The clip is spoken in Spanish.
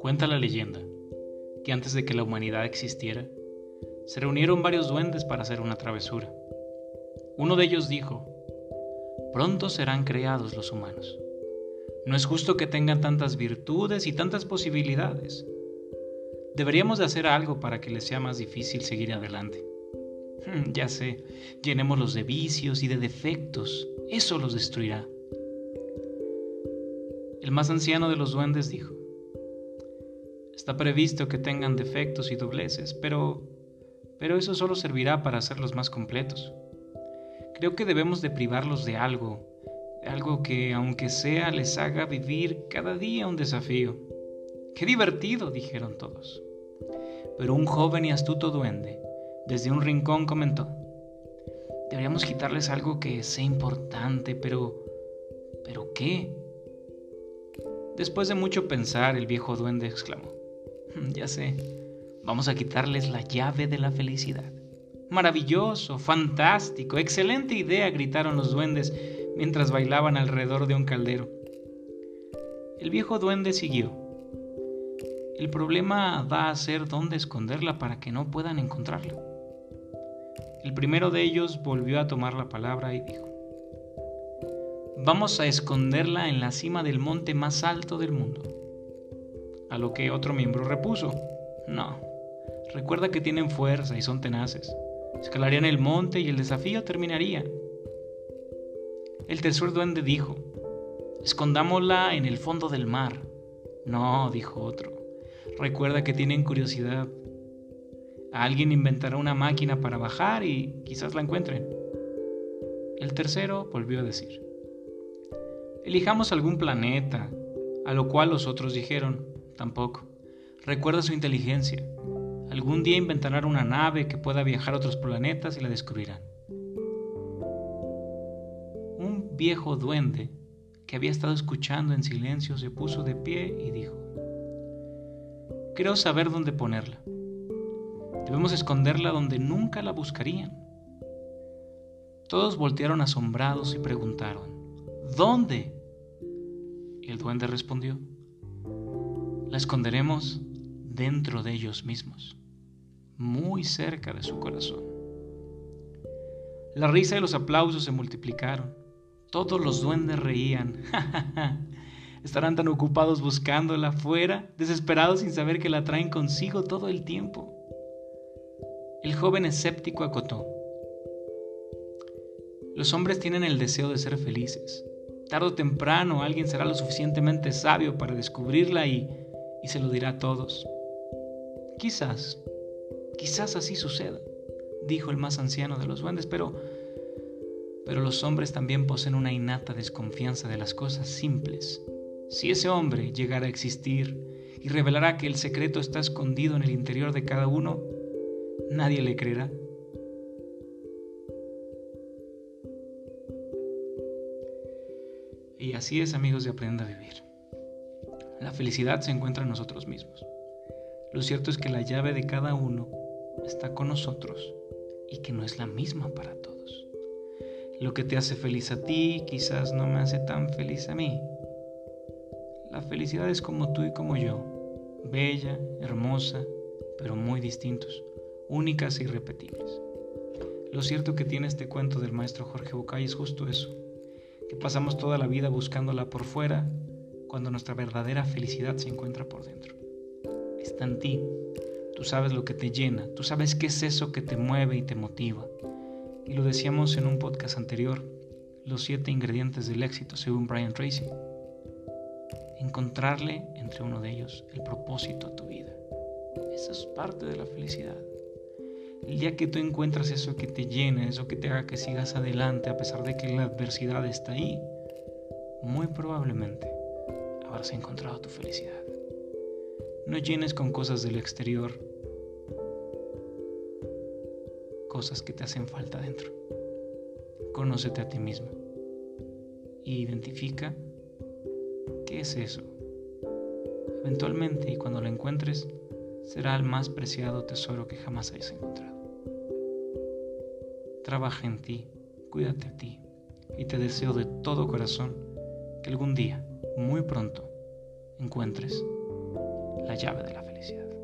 Cuenta la leyenda que antes de que la humanidad existiera, se reunieron varios duendes para hacer una travesura. Uno de ellos dijo, pronto serán creados los humanos. No es justo que tengan tantas virtudes y tantas posibilidades. Deberíamos de hacer algo para que les sea más difícil seguir adelante. Hmm, ya sé, llenémoslos de vicios y de defectos. Eso los destruirá. El más anciano de los duendes dijo, Está previsto que tengan defectos y dobleces, pero pero eso solo servirá para hacerlos más completos. Creo que debemos de privarlos de algo, de algo que aunque sea les haga vivir cada día un desafío. ¡Qué divertido! dijeron todos. Pero un joven y astuto duende, desde un rincón, comentó, deberíamos quitarles algo que sea importante, pero... ¿pero qué? Después de mucho pensar, el viejo duende exclamó, Mm, ya sé, vamos a quitarles la llave de la felicidad. Maravilloso, fantástico, excelente idea, gritaron los duendes mientras bailaban alrededor de un caldero. El viejo duende siguió. El problema va a ser dónde esconderla para que no puedan encontrarla. El primero de ellos volvió a tomar la palabra y dijo, Vamos a esconderla en la cima del monte más alto del mundo. A lo que otro miembro repuso, no, recuerda que tienen fuerza y son tenaces. Escalarían el monte y el desafío terminaría. El tercer duende dijo, escondámosla en el fondo del mar. No, dijo otro, recuerda que tienen curiosidad. Alguien inventará una máquina para bajar y quizás la encuentren. El tercero volvió a decir, elijamos algún planeta, a lo cual los otros dijeron, tampoco. Recuerda su inteligencia. Algún día inventarán una nave que pueda viajar a otros planetas y la descubrirán. Un viejo duende que había estado escuchando en silencio se puso de pie y dijo, Creo saber dónde ponerla. Debemos esconderla donde nunca la buscarían. Todos voltearon asombrados y preguntaron, ¿Dónde? Y el duende respondió, la esconderemos dentro de ellos mismos, muy cerca de su corazón. La risa y los aplausos se multiplicaron. Todos los duendes reían. Estarán tan ocupados buscándola fuera, desesperados sin saber que la traen consigo todo el tiempo. El joven escéptico acotó. Los hombres tienen el deseo de ser felices. Tardo o temprano alguien será lo suficientemente sabio para descubrirla y y se lo dirá a todos. Quizás, quizás así suceda, dijo el más anciano de los duendes, pero pero los hombres también poseen una innata desconfianza de las cosas simples. Si ese hombre llegara a existir y revelara que el secreto está escondido en el interior de cada uno, nadie le creerá. Y así es, amigos, de Aprenda a Vivir. La felicidad se encuentra en nosotros mismos. Lo cierto es que la llave de cada uno está con nosotros y que no es la misma para todos. Lo que te hace feliz a ti quizás no me hace tan feliz a mí. La felicidad es como tú y como yo, bella, hermosa, pero muy distintos, únicas e irrepetibles. Lo cierto que tiene este cuento del maestro Jorge Bucay es justo eso, que pasamos toda la vida buscándola por fuera cuando nuestra verdadera felicidad se encuentra por dentro. Está en ti. Tú sabes lo que te llena, tú sabes qué es eso que te mueve y te motiva. Y lo decíamos en un podcast anterior, los siete ingredientes del éxito según Brian Tracy. Encontrarle entre uno de ellos el propósito a tu vida. Eso es parte de la felicidad. El día que tú encuentras eso que te llena, eso que te haga que sigas adelante a pesar de que la adversidad está ahí, muy probablemente habrás encontrado tu felicidad. No llenes con cosas del exterior cosas que te hacen falta dentro. Conócete a ti mismo e identifica qué es eso. Eventualmente y cuando lo encuentres, será el más preciado tesoro que jamás hayas encontrado. Trabaja en ti, cuídate a ti, y te deseo de todo corazón que algún día, muy pronto, encuentres la llave de la felicidad.